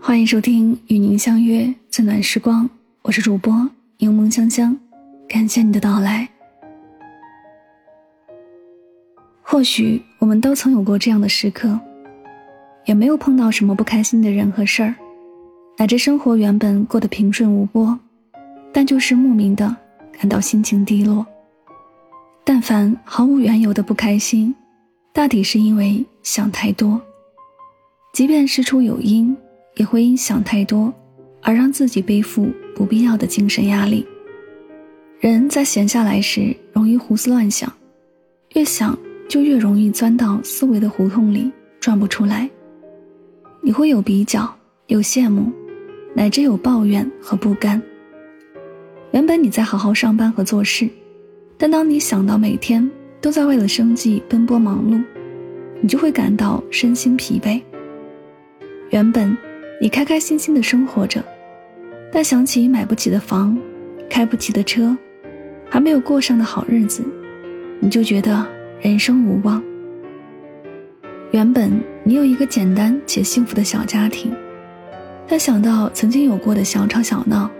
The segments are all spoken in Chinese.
欢迎收听与您相约最暖时光，我是主播柠檬香香，感谢你的到来。或许我们都曾有过这样的时刻，也没有碰到什么不开心的人和事儿，乃至生活原本过得平顺无波，但就是莫名的感到心情低落。但凡毫无缘由的不开心，大抵是因为想太多，即便事出有因。也会因想太多，而让自己背负不必要的精神压力。人在闲下来时容易胡思乱想，越想就越容易钻到思维的胡同里，转不出来。你会有比较，有羡慕，乃至有抱怨和不甘。原本你在好好上班和做事，但当你想到每天都在为了生计奔波忙碌，你就会感到身心疲惫。原本。你开开心心的生活着，但想起买不起的房，开不起的车，还没有过上的好日子，你就觉得人生无望。原本你有一个简单且幸福的小家庭，但想到曾经有过的小吵小闹，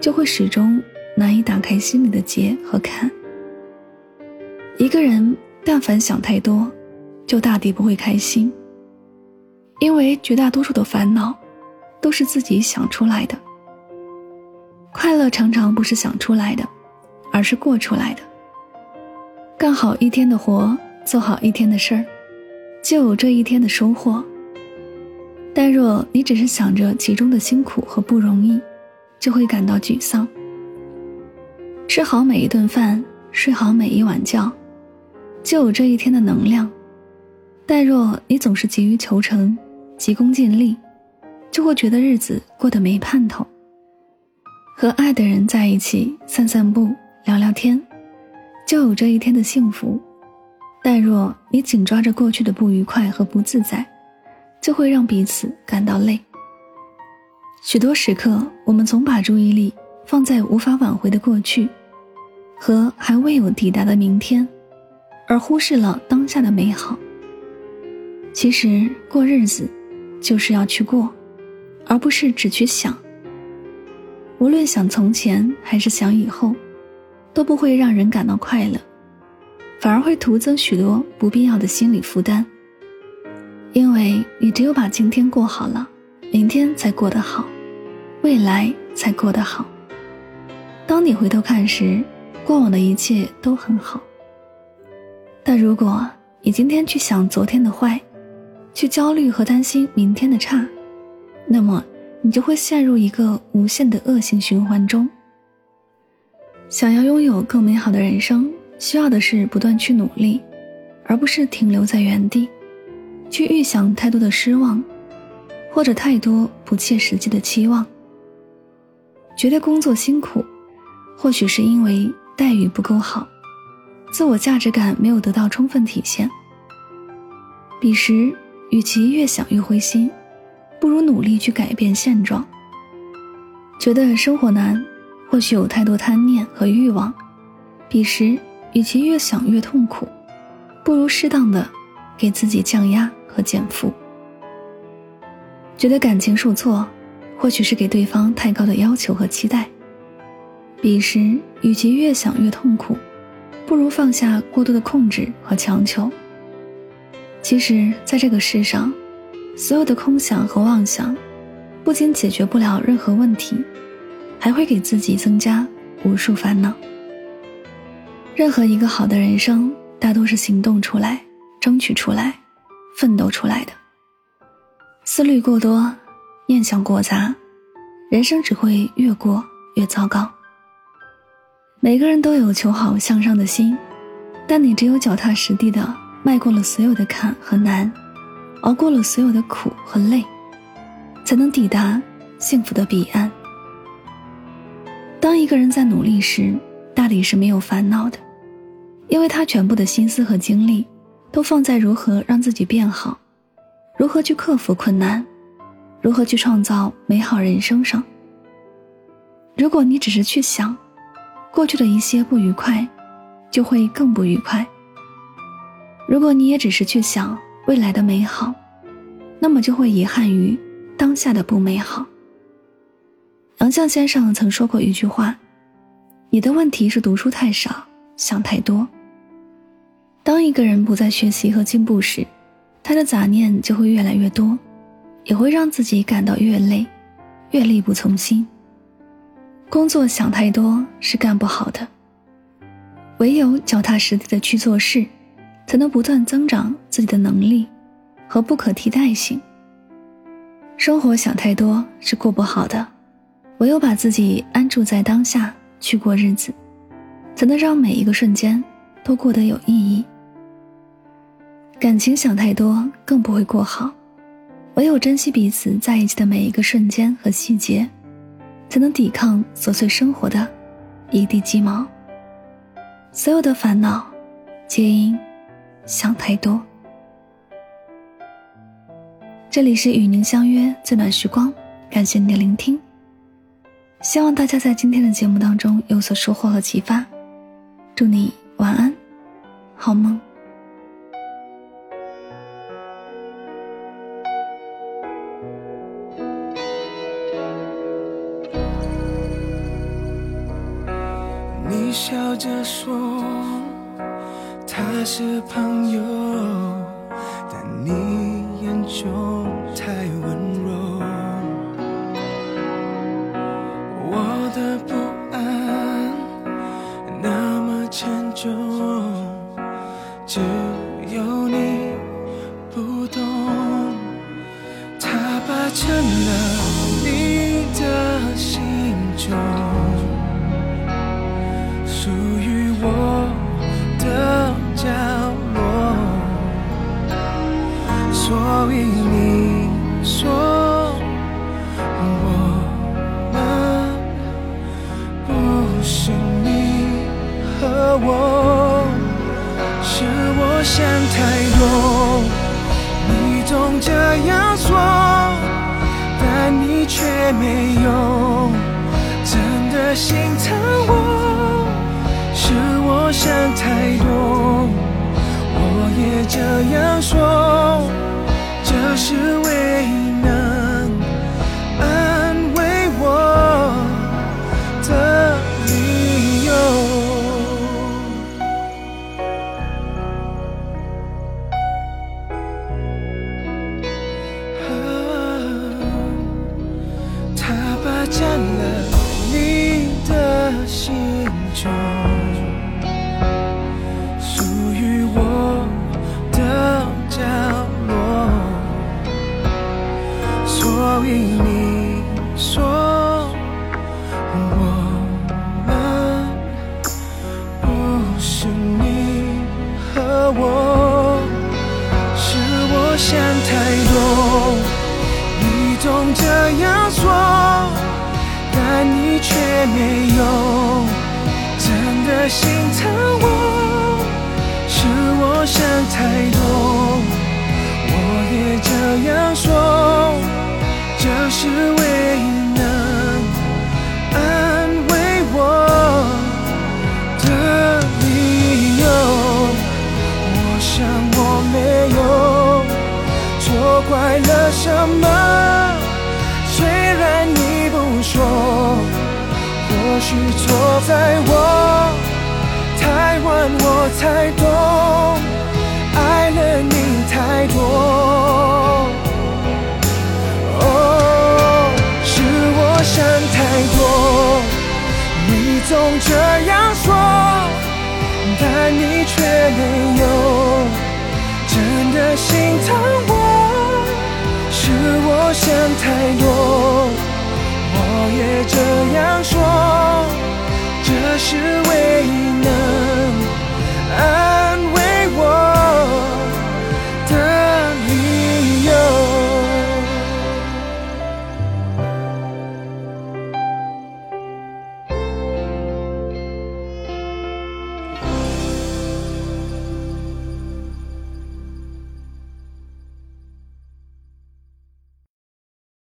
就会始终难以打开心里的结和坎。一个人但凡想太多，就大抵不会开心，因为绝大多数的烦恼。都是自己想出来的。快乐常常不是想出来的，而是过出来的。干好一天的活，做好一天的事儿，就有这一天的收获。但若你只是想着其中的辛苦和不容易，就会感到沮丧。吃好每一顿饭，睡好每一晚觉，就有这一天的能量。但若你总是急于求成，急功近利，就会觉得日子过得没盼头。和爱的人在一起散散步、聊聊天，就有这一天的幸福。但若你紧抓着过去的不愉快和不自在，就会让彼此感到累。许多时刻，我们总把注意力放在无法挽回的过去和还未有抵达的明天，而忽视了当下的美好。其实，过日子就是要去过。而不是只去想。无论想从前还是想以后，都不会让人感到快乐，反而会徒增许多不必要的心理负担。因为你只有把今天过好了，明天才过得好，未来才过得好。当你回头看时，过往的一切都很好。但如果你今天去想昨天的坏，去焦虑和担心明天的差，那么，你就会陷入一个无限的恶性循环中。想要拥有更美好的人生，需要的是不断去努力，而不是停留在原地，去预想太多的失望，或者太多不切实际的期望。觉得工作辛苦，或许是因为待遇不够好，自我价值感没有得到充分体现。彼时，与其越想越灰心。不如努力去改变现状。觉得生活难，或许有太多贪念和欲望，彼时与其越想越痛苦，不如适当的给自己降压和减负。觉得感情受挫，或许是给对方太高的要求和期待，彼时与其越想越痛苦，不如放下过多的控制和强求。其实，在这个世上。所有的空想和妄想，不仅解决不了任何问题，还会给自己增加无数烦恼。任何一个好的人生，大多是行动出来、争取出来、奋斗出来的。思虑过多，念想过杂，人生只会越过越糟糕。每个人都有求好向上的心，但你只有脚踏实地的迈过了所有的坎和难。熬过了所有的苦和累，才能抵达幸福的彼岸。当一个人在努力时，大抵是没有烦恼的，因为他全部的心思和精力都放在如何让自己变好，如何去克服困难，如何去创造美好人生上。如果你只是去想，过去的一些不愉快，就会更不愉快。如果你也只是去想未来的美好，那么就会遗憾于当下的不美好。杨绛先生曾说过一句话：“你的问题是读书太少，想太多。”当一个人不再学习和进步时，他的杂念就会越来越多，也会让自己感到越累，越力不从心。工作想太多是干不好的，唯有脚踏实地的去做事，才能不断增长自己的能力和不可替代性。生活想太多是过不好的，唯有把自己安住在当下去过日子，才能让每一个瞬间都过得有意义。感情想太多更不会过好，唯有珍惜彼此在一起的每一个瞬间和细节。才能抵抗琐碎生活的一地鸡毛。所有的烦恼，皆因想太多。这里是与您相约最暖时光，感谢您的聆听。希望大家在今天的节目当中有所收获和启发。祝你晚安，好梦。你笑着说他是朋友，但你眼中太温柔。我的不安那么沉重，只有你不懂。他霸占了你说我们不是你和我，是我想太多，你总这样说，但你却没有真的心疼我。是我想太多，我也这样说，是唯一。太多。你总这样说，但你却没有真的心疼我，是我想太多。我也这样说。这是么，虽然你不说，或许错在我太晚，我才懂，爱了你太多。哦，是我想太多，你总这样说，但你却没有真的心疼我。想太多，我也这样说，这是唯一能安慰。